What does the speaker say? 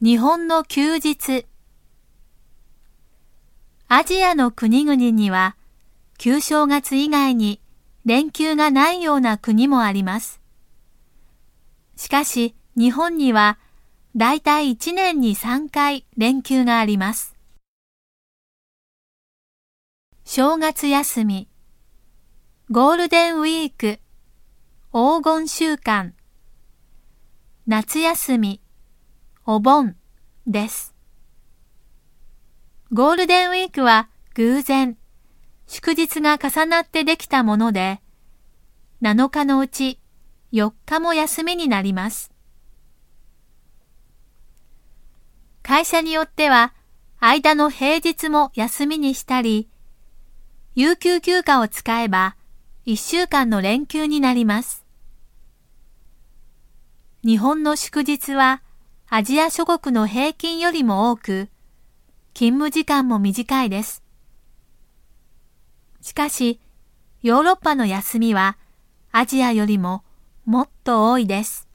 日本の休日。アジアの国々には旧正月以外に連休がないような国もあります。しかし日本にはだいたい1年に3回連休があります。正月休み、ゴールデンウィーク、黄金週間、夏休み、お盆です。ゴールデンウィークは偶然、祝日が重なってできたもので、7日のうち4日も休みになります。会社によっては、間の平日も休みにしたり、有給休暇を使えば、1週間の連休になります。日本の祝日は、アジア諸国の平均よりも多く、勤務時間も短いです。しかし、ヨーロッパの休みはアジアよりももっと多いです。